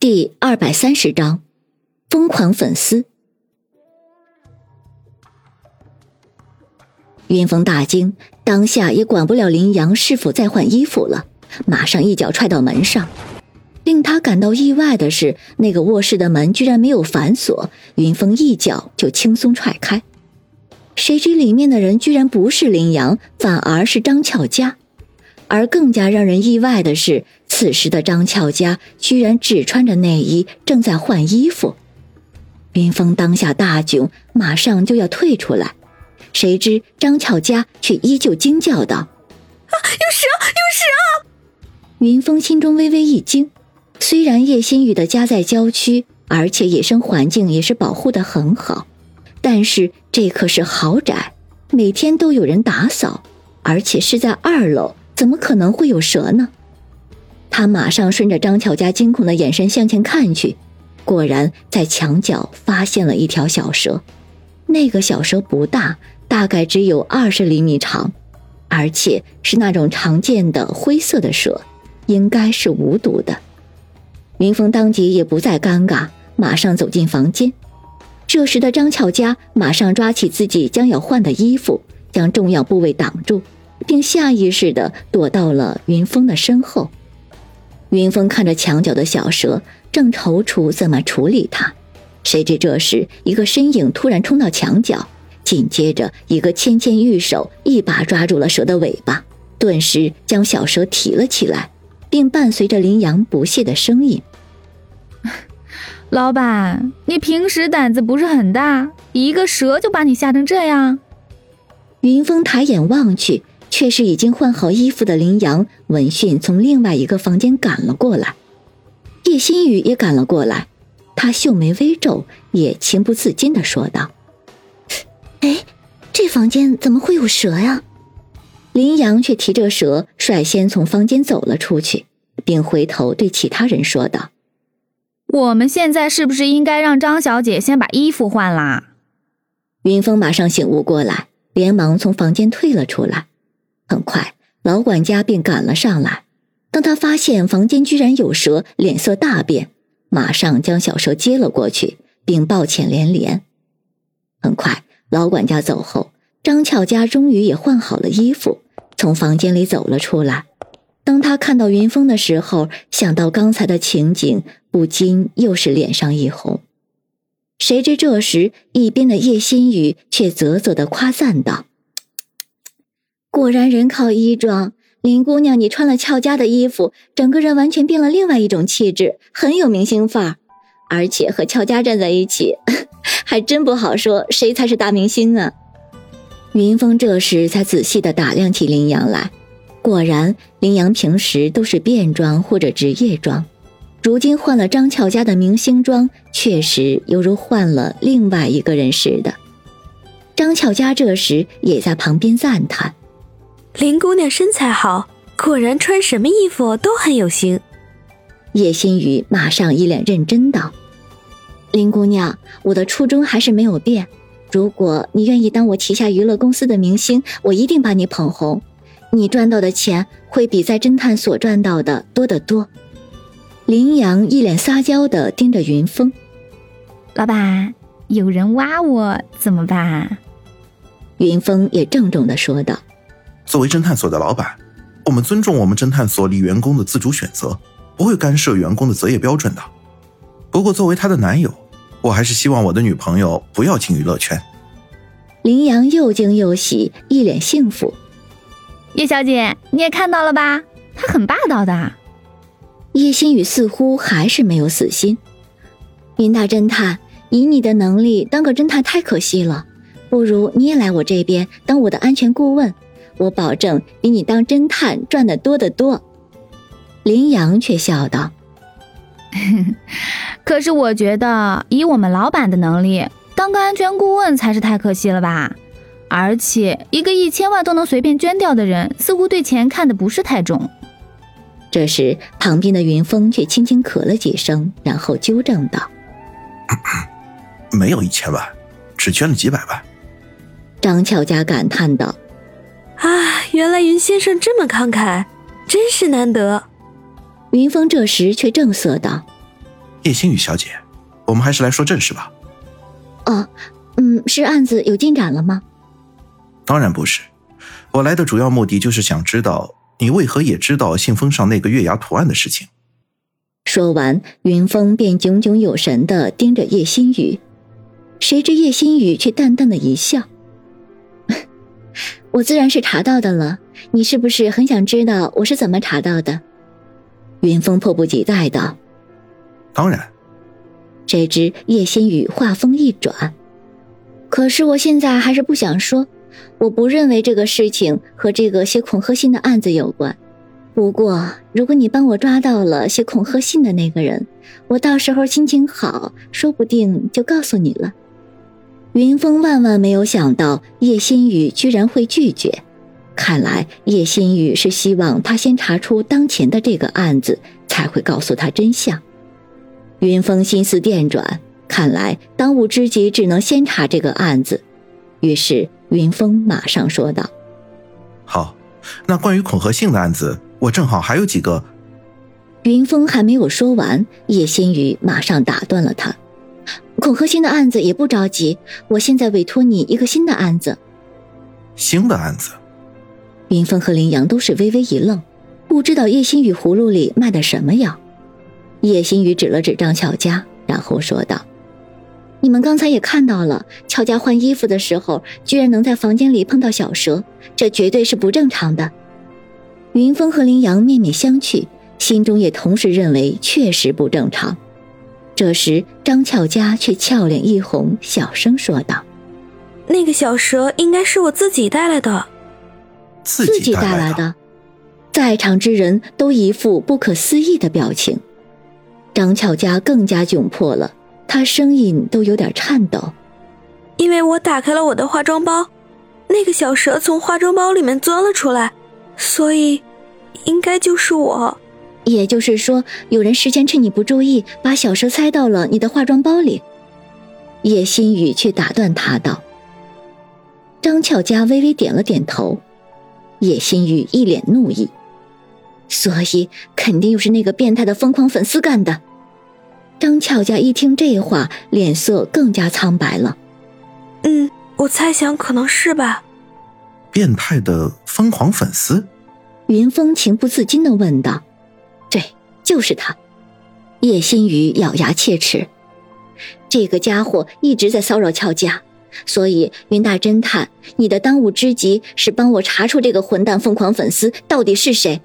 第二百三十章，疯狂粉丝。云峰大惊，当下也管不了林阳是否在换衣服了，马上一脚踹到门上。令他感到意外的是，那个卧室的门居然没有反锁，云峰一脚就轻松踹开。谁知里面的人居然不是林阳，反而是张巧佳。而更加让人意外的是，此时的张俏佳居然只穿着内衣，正在换衣服。云峰当下大窘，马上就要退出来，谁知张俏佳却依旧惊叫道：“啊，有蛇，有蛇！”云峰心中微微一惊，虽然叶新宇的家在郊区，而且野生环境也是保护的很好，但是这可是豪宅，每天都有人打扫，而且是在二楼。怎么可能会有蛇呢？他马上顺着张巧家惊恐的眼神向前看去，果然在墙角发现了一条小蛇。那个小蛇不大，大概只有二十厘米长，而且是那种常见的灰色的蛇，应该是无毒的。云峰当即也不再尴尬，马上走进房间。这时的张巧家马上抓起自己将要换的衣服，将重要部位挡住。并下意识的躲到了云峰的身后。云峰看着墙角的小蛇，正踌躇怎么处理它，谁知这时一个身影突然冲到墙角，紧接着一个纤纤玉手一把抓住了蛇的尾巴，顿时将小蛇提了起来，并伴随着林阳不屑的声音：“ 老板，你平时胆子不是很大，一个蛇就把你吓成这样？”云峰抬眼望去。却是已经换好衣服的林阳闻讯从另外一个房间赶了过来，叶新雨也赶了过来，他秀眉微皱，也情不自禁的说道：“哎，这房间怎么会有蛇呀？”林阳却提着蛇率先从房间走了出去，并回头对其他人说道：“我们现在是不是应该让张小姐先把衣服换啦？”云峰马上醒悟过来，连忙从房间退了出来。很快，老管家便赶了上来。当他发现房间居然有蛇，脸色大变，马上将小蛇接了过去，并抱歉连连。很快，老管家走后，张俏家终于也换好了衣服，从房间里走了出来。当他看到云峰的时候，想到刚才的情景，不禁又是脸上一红。谁知这时，一边的叶心雨却啧啧的夸赞道。果然人靠衣装，林姑娘，你穿了俏家的衣服，整个人完全变了另外一种气质，很有明星范儿。而且和俏家站在一起，还真不好说谁才是大明星啊！云峰这时才仔细的打量起林阳来，果然林阳平时都是便装或者职业装，如今换了张俏家的明星装，确实犹如换了另外一个人似的。张俏家这时也在旁边赞叹。林姑娘身材好，果然穿什么衣服都很有型。叶心雨马上一脸认真道：“林姑娘，我的初衷还是没有变。如果你愿意当我旗下娱乐公司的明星，我一定把你捧红。你赚到的钱会比在侦探所赚到的多得多。”林阳一脸撒娇的盯着云峰：“老板，有人挖我怎么办？”云峰也郑重的说道。作为侦探所的老板，我们尊重我们侦探所里员工的自主选择，不会干涉员工的择业标准的。不过，作为他的男友，我还是希望我的女朋友不要进娱乐圈。林阳又惊又喜，一脸幸福。叶小姐，你也看到了吧？他很霸道的。叶心雨似乎还是没有死心。林大侦探，以你的能力当个侦探太可惜了，不如你也来我这边当我的安全顾问。我保证比你当侦探赚的多得多。林阳却笑道：“ 可是我觉得以我们老板的能力，当个安全顾问才是太可惜了吧？而且一个一千万都能随便捐掉的人，似乎对钱看得不是太重。”这时，旁边的云峰却轻轻咳了几声，然后纠正道：“ 没有一千万，只捐了几百万。”张俏佳感叹道。啊，原来云先生这么慷慨，真是难得。云峰这时却正色道：“叶星宇小姐，我们还是来说正事吧。哦，嗯，是案子有进展了吗？当然不是，我来的主要目的就是想知道你为何也知道信封上那个月牙图案的事情。说完，云峰便炯炯有神的盯着叶星宇，谁知叶星宇却淡淡的一笑：“我自然是查到的了，你是不是很想知道我是怎么查到的？”云峰迫不及待道：“当然。”谁知叶星宇话锋一转：“可是我现在还是不想说。”我不认为这个事情和这个写恐吓信的案子有关。不过，如果你帮我抓到了写恐吓信的那个人，我到时候心情好，说不定就告诉你了。云峰万万没有想到叶心雨居然会拒绝，看来叶心雨是希望他先查出当前的这个案子，才会告诉他真相。云峰心思电转，看来当务之急只能先查这个案子。于是。云峰马上说道：“好，那关于恐吓信的案子，我正好还有几个。”云峰还没有说完，叶心雨马上打断了他：“恐吓新的案子也不着急，我现在委托你一个新的案子。”新的案子？云峰和林阳都是微微一愣，不知道叶心雨葫芦里卖的什么药。叶心雨指了指张巧佳，然后说道。你们刚才也看到了，巧家换衣服的时候，居然能在房间里碰到小蛇，这绝对是不正常的。云峰和林阳面面相觑，心中也同时认为确实不正常。这时，张俏佳却俏脸一红，小声说道：“那个小蛇应该是我自己带来的。”自己带来的？在场之人都一副不可思议的表情，张俏佳更加窘迫了。她声音都有点颤抖，因为我打开了我的化妆包，那个小蛇从化妆包里面钻了出来，所以应该就是我。也就是说，有人事先趁你不注意，把小蛇塞到了你的化妆包里。叶心雨却打断他道：“张俏佳微微点了点头。”叶心雨一脸怒意，所以肯定又是那个变态的疯狂粉丝干的。张俏佳一听这话，脸色更加苍白了。嗯，我猜想可能是吧。变态的疯狂粉丝，云峰情不自禁的问道：“对，就是他。”叶心雨咬牙切齿：“这个家伙一直在骚扰俏佳，所以云大侦探，你的当务之急是帮我查出这个混蛋疯狂粉丝到底是谁。”